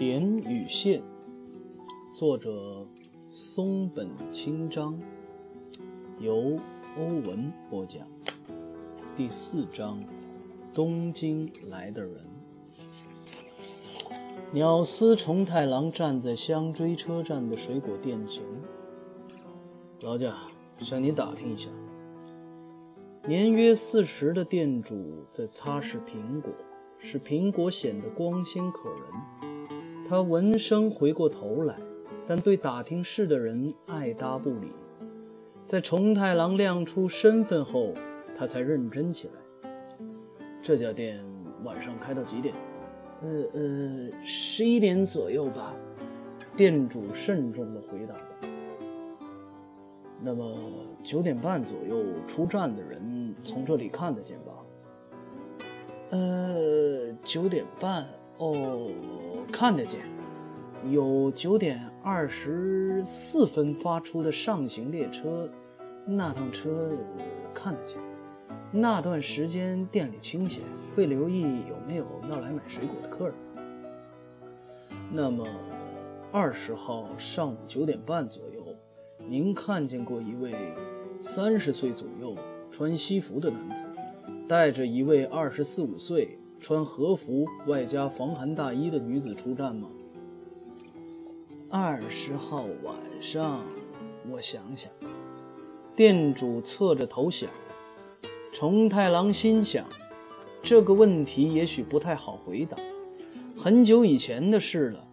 点与线，作者松本清张，由欧文播讲。第四章，东京来的人。鸟司重太郎站在香追车站的水果店前，劳驾，向你打听一下。年约四十的店主在擦拭苹果，使苹果显得光鲜可人。他闻声回过头来，但对打听事的人爱搭不理。在重太郎亮出身份后，他才认真起来。这家店晚上开到几点？呃呃，十一点左右吧。店主慎重地回答道。那么九点半左右出站的人从这里看得见吧？呃，九点半哦，看得见。有九点二十四分发出的上行列车，那趟车看得见。那段时间店里清闲，会留意有没有要来买水果的客人。那么二十号上午九点半左右。您看见过一位三十岁左右穿西服的男子，带着一位二十四五岁穿和服外加防寒大衣的女子出战吗？二十号晚上，我想想。店主侧着头想。重太郎心想，这个问题也许不太好回答，很久以前的事了，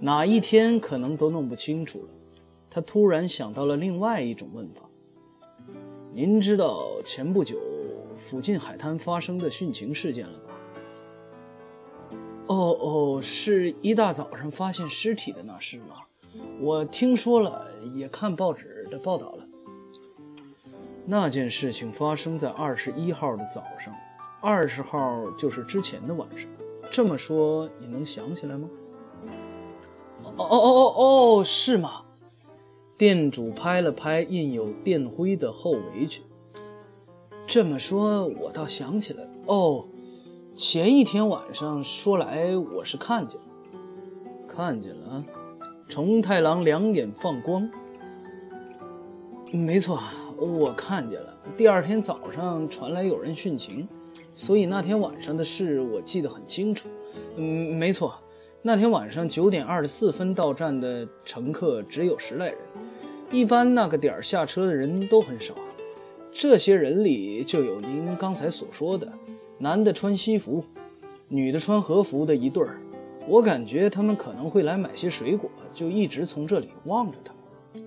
哪一天可能都弄不清楚了。他突然想到了另外一种问法：“您知道前不久附近海滩发生的殉情事件了吧？”“哦哦，是一大早上发现尸体的那事吗？我听说了，也看报纸的报道了。那件事情发生在二十一号的早上，二十号就是之前的晚上。这么说，你能想起来吗？”“哦哦哦哦，是吗？”店主拍了拍印有电灰的厚围裙。这么说，我倒想起来哦，前一天晚上说来，我是看见了，看见了啊。重太郎两眼放光。没错，我看见了。第二天早上传来有人殉情，所以那天晚上的事我记得很清楚。嗯，没错，那天晚上九点二十四分到站的乘客只有十来人。一般那个点儿下车的人都很少，这些人里就有您刚才所说的，男的穿西服，女的穿和服的一对儿。我感觉他们可能会来买些水果，就一直从这里望着他们。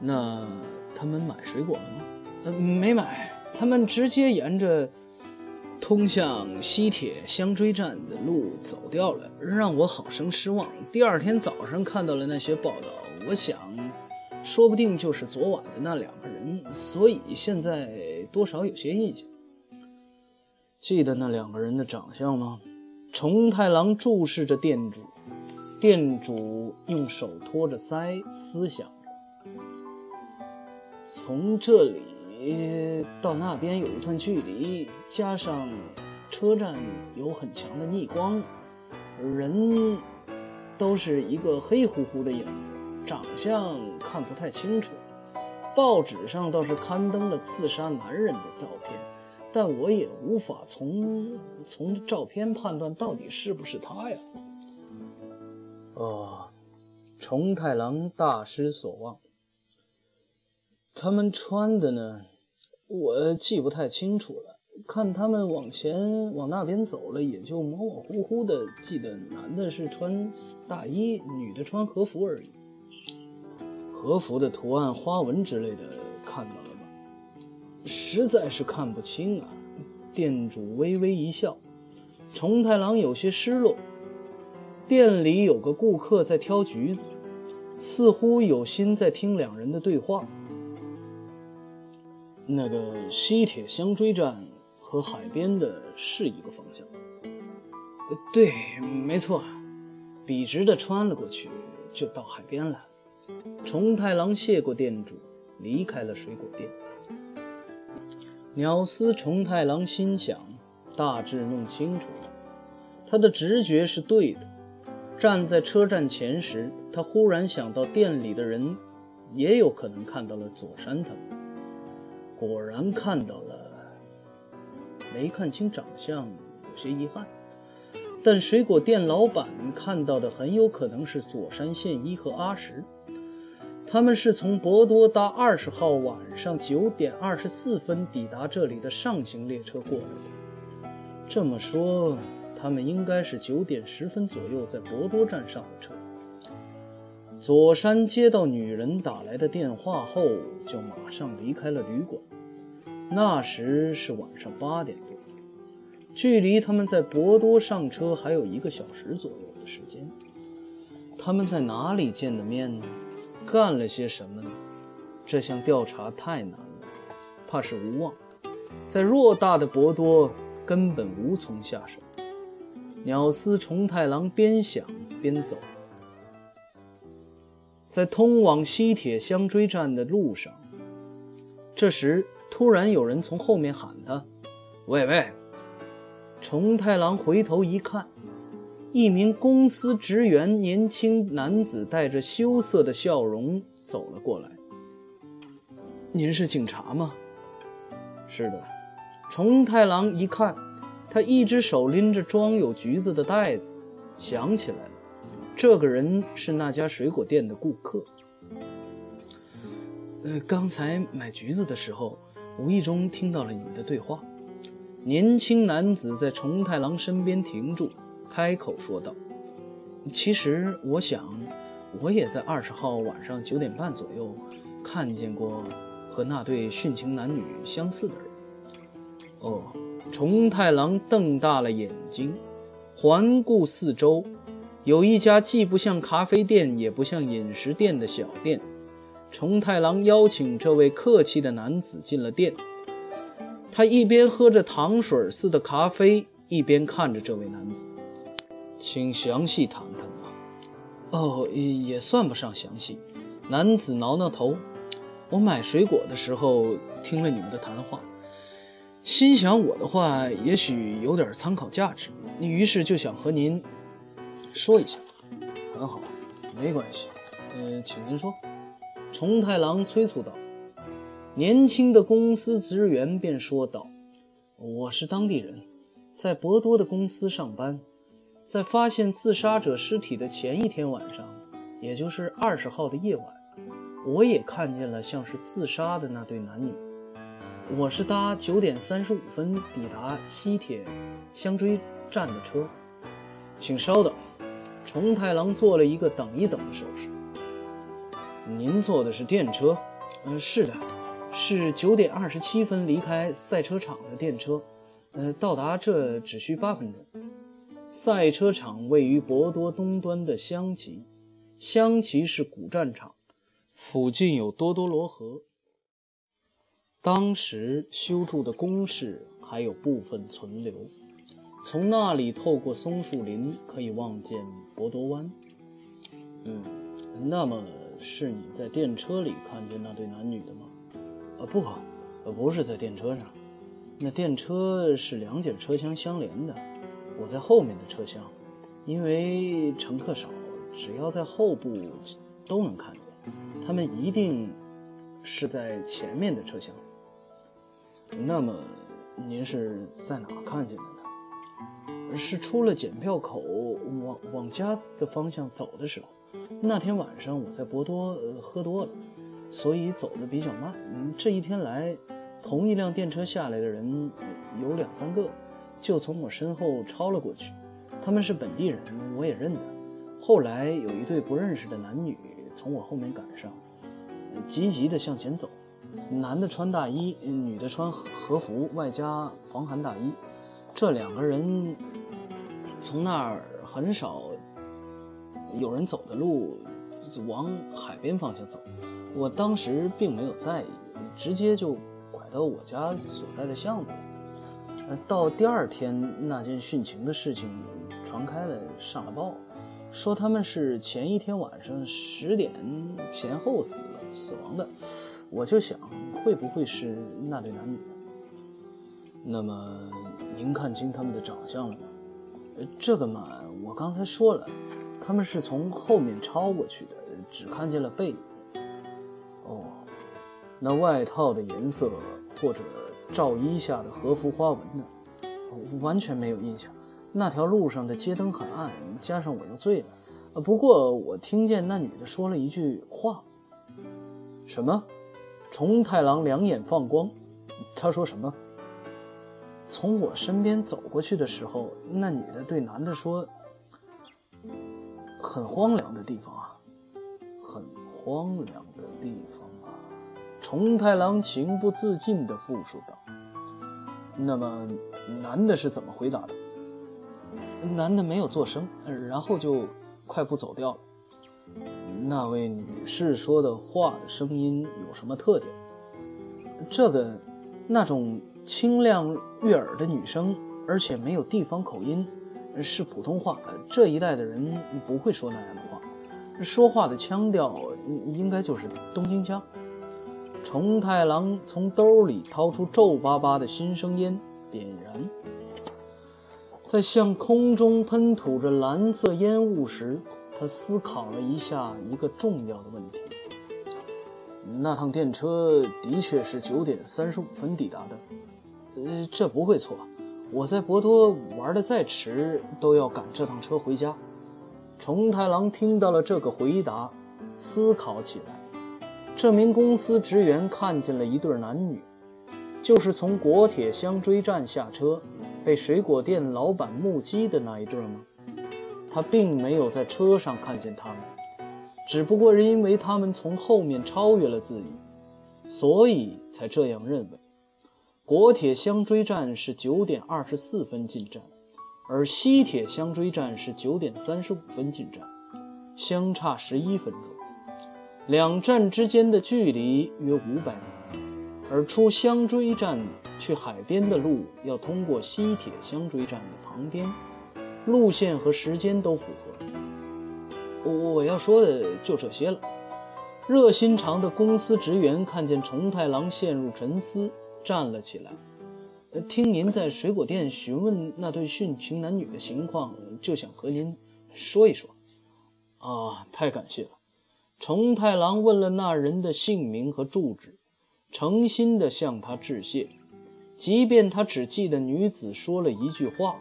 那他们买水果了吗？呃，没买，他们直接沿着通向西铁香追站的路走掉了，让我好生失望。第二天早上看到了那些报道，我想。说不定就是昨晚的那两个人，所以现在多少有些印象。记得那两个人的长相吗？重太郎注视着店主，店主用手托着腮，思想着。从这里到那边有一段距离，加上车站有很强的逆光，人都是一个黑乎乎的影子。长相看不太清楚，报纸上倒是刊登了自杀男人的照片，但我也无法从从照片判断到底是不是他呀。哦，重太郎大失所望。他们穿的呢，我记不太清楚了。看他们往前往那边走了，也就模模糊糊的记得男的是穿大衣，女的穿和服而已。和服的图案、花纹之类的看到？实在是看不清啊。店主微微一笑，重太郎有些失落。店里有个顾客在挑橘子，似乎有心在听两人的对话。那个西铁香追站和海边的是一个方向。对，没错，笔直的穿了过去就到海边了。重太郎谢过店主，离开了水果店。鸟司重太郎心想，大致弄清楚了，他的直觉是对的。站在车站前时，他忽然想到店里的人也有可能看到了佐山他们。果然看到了，没看清长相，有些遗憾。但水果店老板看到的很有可能是佐山宪一和阿石。他们是从博多搭二十号晚上九点二十四分抵达这里的上行列车过来的。这么说，他们应该是九点十分左右在博多站上的车。佐山接到女人打来的电话后，就马上离开了旅馆。那时是晚上八点多，距离他们在博多上车还有一个小时左右的时间。他们在哪里见的面呢？干了些什么呢？这项调查太难了，怕是无望。在偌大的博多，根本无从下手。鸟司重太郎边想边走，在通往西铁香追站的路上。这时，突然有人从后面喊他：“喂喂！”重太郎回头一看。一名公司职员，年轻男子带着羞涩的笑容走了过来。“您是警察吗？”“是的。”重太郎一看，他一只手拎着装有橘子的袋子，想起来了，这个人是那家水果店的顾客。呃，刚才买橘子的时候，无意中听到了你们的对话。年轻男子在重太郎身边停住。开口说道：“其实我想，我也在二十号晚上九点半左右看见过和那对殉情男女相似的人。”哦，重太郎瞪大了眼睛，环顾四周，有一家既不像咖啡店也不像饮食店的小店。重太郎邀请这位客气的男子进了店，他一边喝着糖水似的咖啡，一边看着这位男子。请详细谈谈吧。哦，也算不上详细。男子挠挠头。我买水果的时候听了你们的谈话，心想我的话也许有点参考价值，于是就想和您说一下。很好，没关系。嗯，请您说。重太郎催促道。年轻的公司职员便说道：“我是当地人，在博多的公司上班。”在发现自杀者尸体的前一天晚上，也就是二十号的夜晚，我也看见了像是自杀的那对男女。我是搭九点三十五分抵达西铁香追站的车。请稍等。重太郎做了一个等一等的手势。您坐的是电车？嗯，是的，是九点二十七分离开赛车场的电车。呃，到达这只需八分钟。赛车场位于博多东端的香崎，香崎是古战场，附近有多多罗河。当时修筑的工事还有部分存留，从那里透过松树林可以望见博多湾。嗯，那么是你在电车里看见那对男女的吗？啊，不，呃，不是在电车上，那电车是两节车厢相连的。我在后面的车厢，因为乘客少，只要在后部都能看见。他们一定是在前面的车厢。那么，您是在哪看见的呢？是出了检票口往往家的方向走的时候。那天晚上我在博多喝多了，所以走的比较慢。这一天来，同一辆电车下来的人有两三个。就从我身后超了过去，他们是本地人，我也认得。后来有一对不认识的男女从我后面赶上，急急地向前走。男的穿大衣，女的穿和服外加防寒大衣。这两个人从那儿很少有人走的路，往海边方向走。我当时并没有在意，直接就拐到我家所在的巷子里。到第二天，那件殉情的事情传开了，上了报，说他们是前一天晚上十点前后死，死亡的。我就想，会不会是那对男女？那么，您看清他们的长相了吗？这个嘛，我刚才说了，他们是从后面抄过去的，只看见了背影。哦，那外套的颜色或者罩衣下的和服花纹呢？我完全没有印象。那条路上的街灯很暗，加上我又醉了。不过我听见那女的说了一句话。什么？重太郎两眼放光。他说什么？从我身边走过去的时候，那女的对男的说：“很荒凉的地方啊，很荒凉的地方。”重太郎情不自禁地复述道。那么，男的是怎么回答的？男的没有做声，然后就快步走掉了。那位女士说的话的声音有什么特点？这个，那种清亮悦耳的女声，而且没有地方口音，是普通话。这一代的人不会说那样的话，说话的腔调应该就是东京腔。重太郎从兜里掏出皱巴巴的新生烟，点燃，在向空中喷吐着蓝色烟雾时，他思考了一下一个重要的问题：那趟电车的确是九点三十五分抵达的，呃，这不会错。我在博多玩的再迟，都要赶这趟车回家。重太郎听到了这个回答，思考起来。这名公司职员看见了一对男女，就是从国铁香追站下车，被水果店老板目击的那一对吗？他并没有在车上看见他们，只不过是因为他们从后面超越了自己，所以才这样认为。国铁香追站是九点二十四分进站，而西铁香追站是九点三十五分进站，相差十一分钟。两站之间的距离约五百米，而出香追站去海边的路要通过西铁香追站的旁边，路线和时间都符合。我我要说的就这些了。热心肠的公司职员看见重太郎陷入沉思，站了起来。听您在水果店询问那对殉情男女的情况，就想和您说一说。啊，太感谢了。重太郎问了那人的姓名和住址，诚心地向他致谢。即便他只记得女子说了一句话，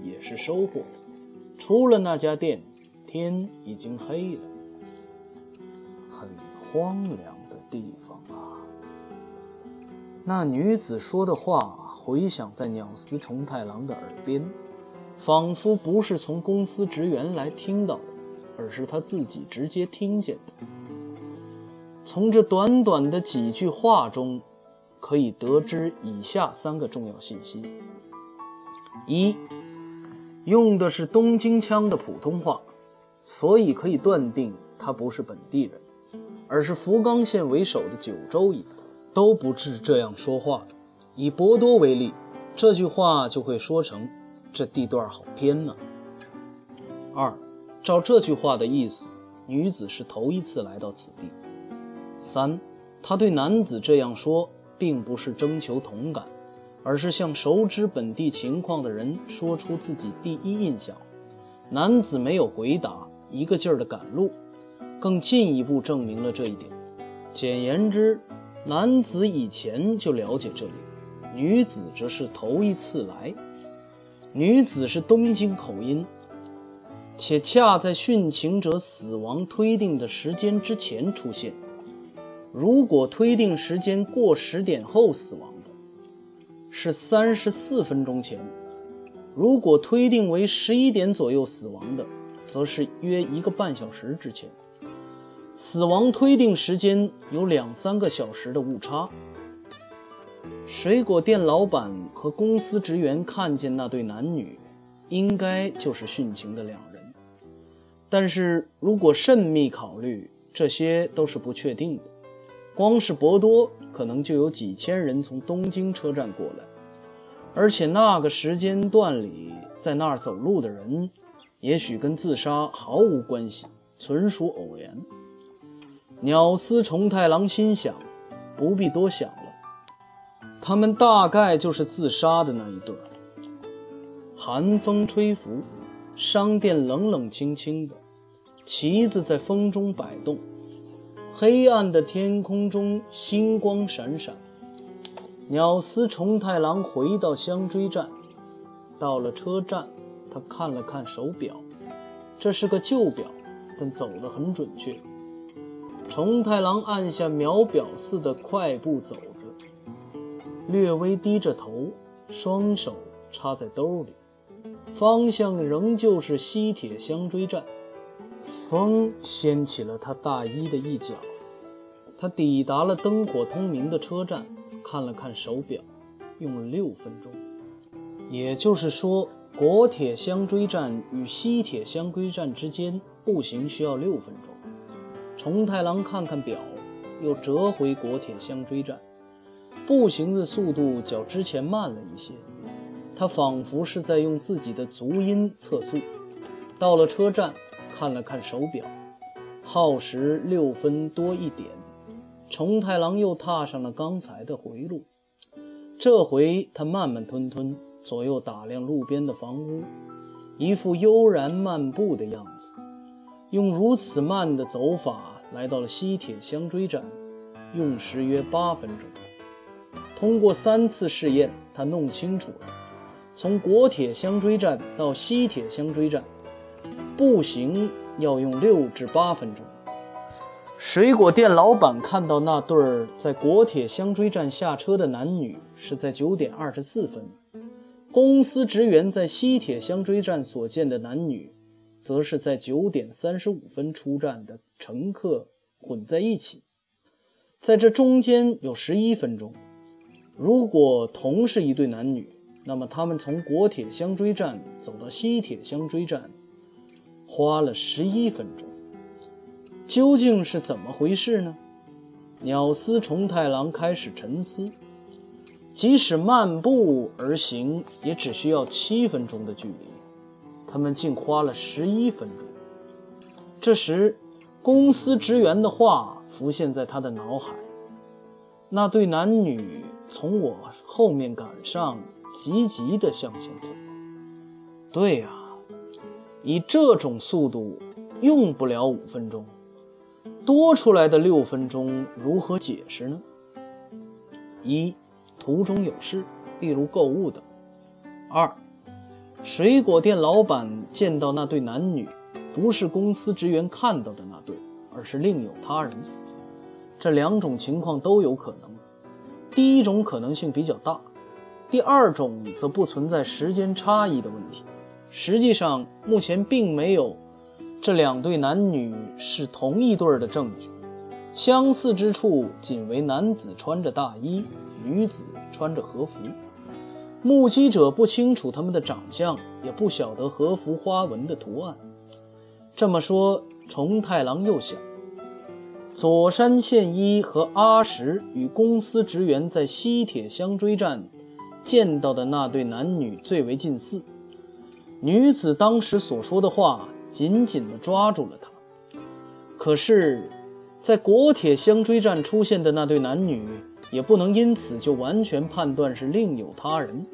也是收获。出了那家店，天已经黑了。很荒凉的地方啊！那女子说的话回响在鸟司重太郎的耳边，仿佛不是从公司职员来听到的。而是他自己直接听见的。从这短短的几句话中，可以得知以下三个重要信息：一，用的是东京腔的普通话，所以可以断定他不是本地人，而是福冈县为首的九州一带都不是这样说话的。以博多为例，这句话就会说成：“这地段好偏呐。”二。照这句话的意思，女子是头一次来到此地。三，她对男子这样说，并不是征求同感，而是向熟知本地情况的人说出自己第一印象。男子没有回答，一个劲儿的赶路，更进一步证明了这一点。简言之，男子以前就了解这里，女子则是头一次来。女子是东京口音。且恰在殉情者死亡推定的时间之前出现。如果推定时间过十点后死亡的，是三十四分钟前；如果推定为十一点左右死亡的，则是约一个半小时之前。死亡推定时间有两三个小时的误差。水果店老板和公司职员看见那对男女，应该就是殉情的两人。但是如果慎密考虑，这些都是不确定的。光是博多，可能就有几千人从东京车站过来，而且那个时间段里在那儿走路的人，也许跟自杀毫无关系，纯属偶然。鸟司重太郎心想，不必多想了，他们大概就是自杀的那一对。寒风吹拂，商店冷冷清清的。旗子在风中摆动，黑暗的天空中星光闪闪。鸟司重太郎回到香追站，到了车站，他看了看手表，这是个旧表，但走得很准确。重太郎按下秒表似的快步走着，略微低着头，双手插在兜里，方向仍旧是西铁香追站。风掀起了他大衣的一角，他抵达了灯火通明的车站。看了看手表，用了六分钟，也就是说，国铁香追站与西铁香追站之间步行需要六分钟。重太郎看看表，又折回国铁香追站，步行的速度较之前慢了一些。他仿佛是在用自己的足音测速。到了车站，看了看手表，耗时六分多一点。重太郎又踏上了刚才的回路，这回他慢慢吞吞，左右打量路边的房屋，一副悠然漫步的样子。用如此慢的走法来到了西铁香追站，用时约八分钟。通过三次试验，他弄清楚了，从国铁香追站到西铁香追站，步行要用六至八分钟。水果店老板看到那对儿在国铁香追站下车的男女是在九点二十四分，公司职员在西铁香追站所见的男女，则是在九点三十五分出站的乘客混在一起，在这中间有十一分钟。如果同是一对男女，那么他们从国铁香追站走到西铁香追站，花了十一分钟。究竟是怎么回事呢？鸟司重太郎开始沉思。即使漫步而行，也只需要七分钟的距离，他们竟花了十一分钟。这时，公司职员的话浮现在他的脑海：那对男女从我后面赶上，急急地向前走。对呀，以这种速度，用不了五分钟。多出来的六分钟如何解释呢？一，途中有事，例如购物等；二，水果店老板见到那对男女，不是公司职员看到的那对，而是另有他人。这两种情况都有可能。第一种可能性比较大，第二种则不存在时间差异的问题。实际上，目前并没有。这两对男女是同一对的证据，相似之处仅为男子穿着大衣，女子穿着和服。目击者不清楚他们的长相，也不晓得和服花纹的图案。这么说，重太郎又想：佐山宪一和阿石与公司职员在西铁香追战见到的那对男女最为近似。女子当时所说的话。紧紧地抓住了他。可是，在国铁相追站出现的那对男女，也不能因此就完全判断是另有他人。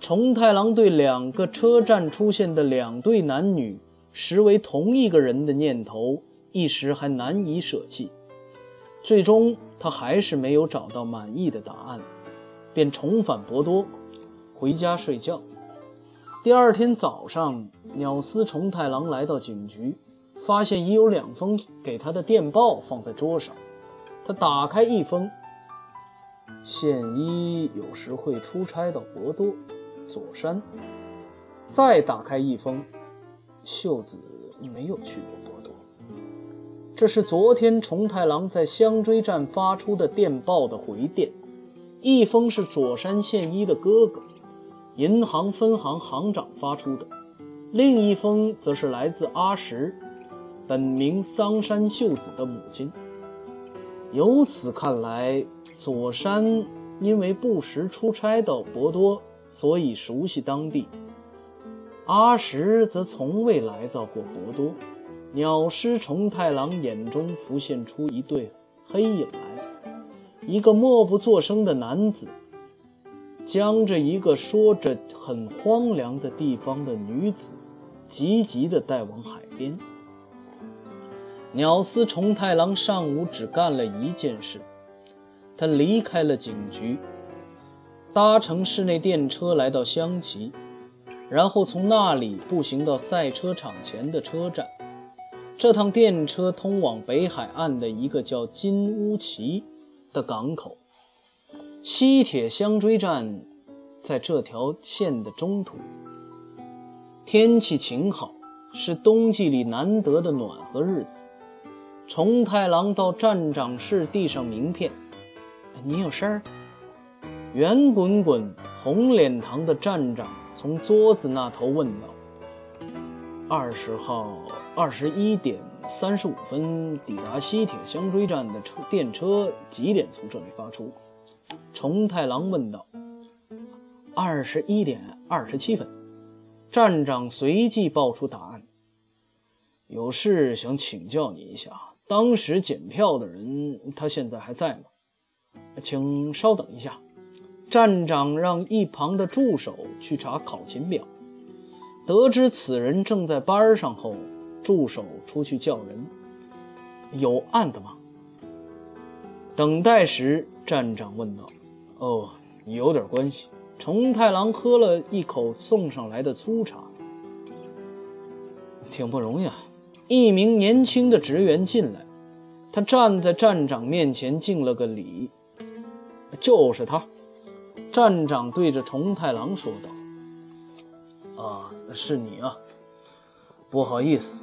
重太郎对两个车站出现的两对男女实为同一个人的念头，一时还难以舍弃。最终，他还是没有找到满意的答案，便重返博多，回家睡觉。第二天早上。鸟司重太郎来到警局，发现已有两封给他的电报放在桌上。他打开一封，宪一有时会出差到博多，佐山。再打开一封，秀子没有去过博多。这是昨天重太郎在香椎站发出的电报的回电。一封是佐山宪一的哥哥，银行分行行长发出的。另一封则是来自阿石，本名桑山秀子的母亲。由此看来，佐山因为不时出差到博多，所以熟悉当地；阿石则从未来到过博多。鸟师重太郎眼中浮现出一对黑影来，一个默不作声的男子，将着一个说着很荒凉的地方的女子。急急地带往海边。鸟司重太郎上午只干了一件事，他离开了警局，搭乘市内电车来到香崎，然后从那里步行到赛车场前的车站。这趟电车通往北海岸的一个叫金乌崎的港口。西铁香追站在这条线的中途。天气晴好，是冬季里难得的暖和日子。重太郎到站长室递上名片：“你有事儿？”圆滚滚、红脸膛的站长从桌子那头问道：“二十号二十一点三十五分抵达西铁香追站的车电车几点从这里发出？”重太郎问道：“二十一点二十七分。”站长随即报出答案：“有事想请教你一下，当时检票的人，他现在还在吗？请稍等一下。”站长让一旁的助手去查考勤表，得知此人正在班上后，助手出去叫人：“有案的吗？”等待时，站长问道：“哦，有点关系。”重太郎喝了一口送上来的粗茶，挺不容易啊。一名年轻的职员进来，他站在站长面前敬了个礼。就是他，站长对着重太郎说道：“啊，是你啊，不好意思，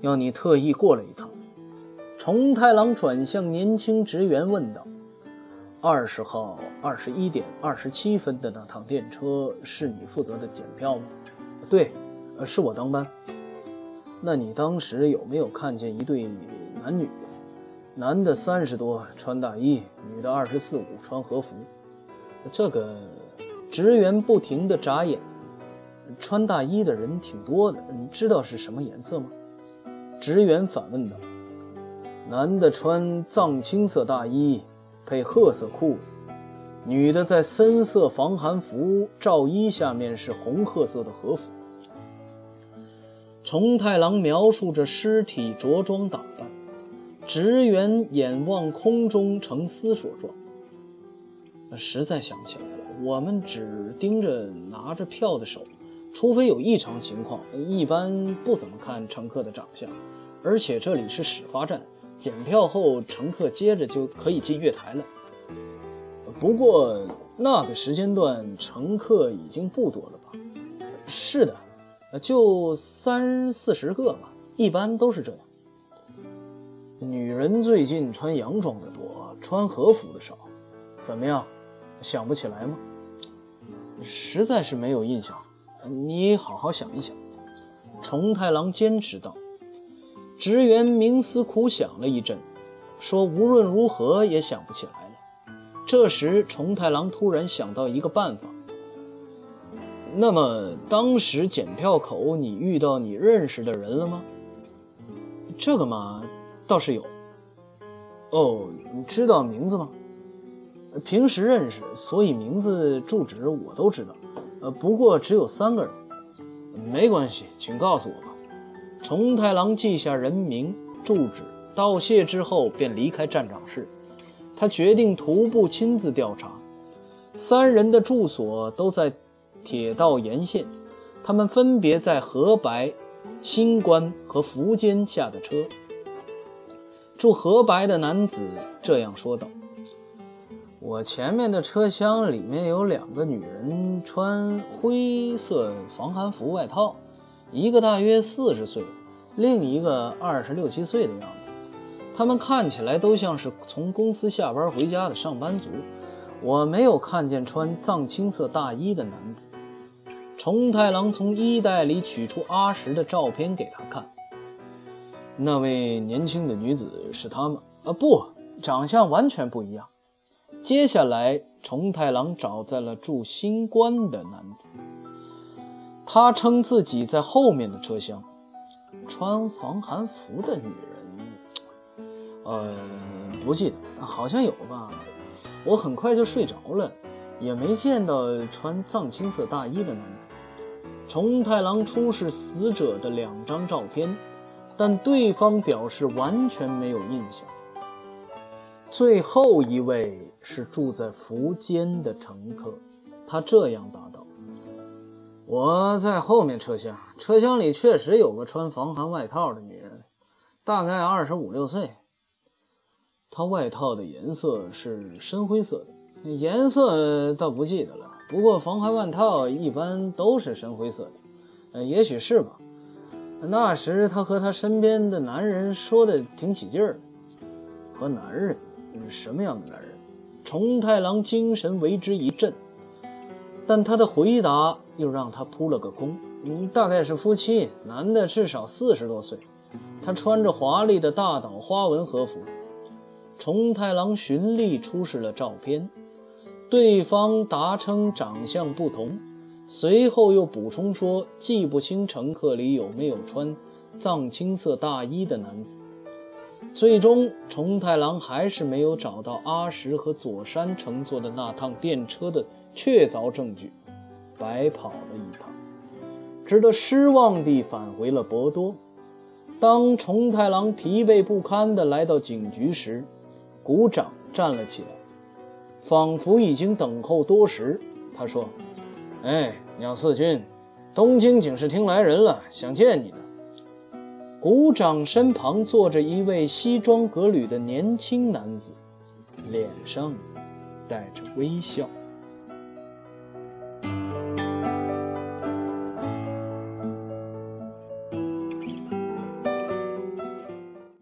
要你特意过来一趟。”重太郎转向年轻职员问道。二十号二十一点二十七分的那趟电车是你负责的检票吗？对，是我当班。那你当时有没有看见一对男女？男的三十多，穿大衣；女的二十四五，穿和服。这个职员不停地眨眼。穿大衣的人挺多的，你知道是什么颜色吗？职员反问道。男的穿藏青色大衣。配褐色裤子，女的在深色防寒服罩衣下面是红褐色的和服。重太郎描述着尸体着装打扮，职员眼望空中成思索状。实在想不起来了，我们只盯着拿着票的手，除非有异常情况，一般不怎么看乘客的长相。而且这里是始发站。检票后，乘客接着就可以进月台了。不过那个时间段乘客已经不多了吧？是的，就三四十个吧，一般都是这样。女人最近穿洋装的多，穿和服的少。怎么样，想不起来吗？实在是没有印象。你好好想一想。重太郎坚持道。职员冥思苦想了一阵，说：“无论如何也想不起来了。”这时，重太郎突然想到一个办法。那么，当时检票口你遇到你认识的人了吗？这个嘛，倒是有。哦，你知道名字吗？平时认识，所以名字、住址我都知道。呃，不过只有三个人。没关系，请告诉我重太郎记下人名、住址，道谢之后便离开站长室。他决定徒步亲自调查。三人的住所都在铁道沿线，他们分别在河白、新关和福间下的车。住河白的男子这样说道：“我前面的车厢里面有两个女人，穿灰色防寒服外套。”一个大约四十岁，另一个二十六七岁的样子。他们看起来都像是从公司下班回家的上班族。我没有看见穿藏青色大衣的男子。重太郎从衣袋里取出阿石的照片给他看。那位年轻的女子是他吗？啊，不，长相完全不一样。接下来，重太郎找在了住新关的男子。他称自己在后面的车厢，穿防寒服的女人，呃，不记得，好像有吧。我很快就睡着了，也没见到穿藏青色大衣的男子。重太郎出示死者的两张照片，但对方表示完全没有印象。最后一位是住在福间的乘客，他这样答道：“我在后面车厢，车厢里确实有个穿防寒外套的女人，大概二十五六岁。她外套的颜色是深灰色的，颜色倒不记得了。不过防寒外套一般都是深灰色的，呃，也许是吧。那时她和她身边的男人说的挺起劲儿，和男人。”什么样的男人？重太郎精神为之一振，但他的回答又让他扑了个空。嗯，大概是夫妻，男的至少四十多岁，他穿着华丽的大岛花纹和服。重太郎循例出示了照片，对方答称长相不同，随后又补充说记不清乘客里有没有穿藏青色大衣的男子。最终，重太郎还是没有找到阿石和佐山乘坐的那趟电车的确凿证据，白跑了一趟，只得失望地返回了博多。当重太郎疲惫不堪地来到警局时，股长站了起来，仿佛已经等候多时。他说：“哎，鸟四君，东京警视厅来人了，想见你呢。”股长身旁坐着一位西装革履的年轻男子，脸上带着微笑。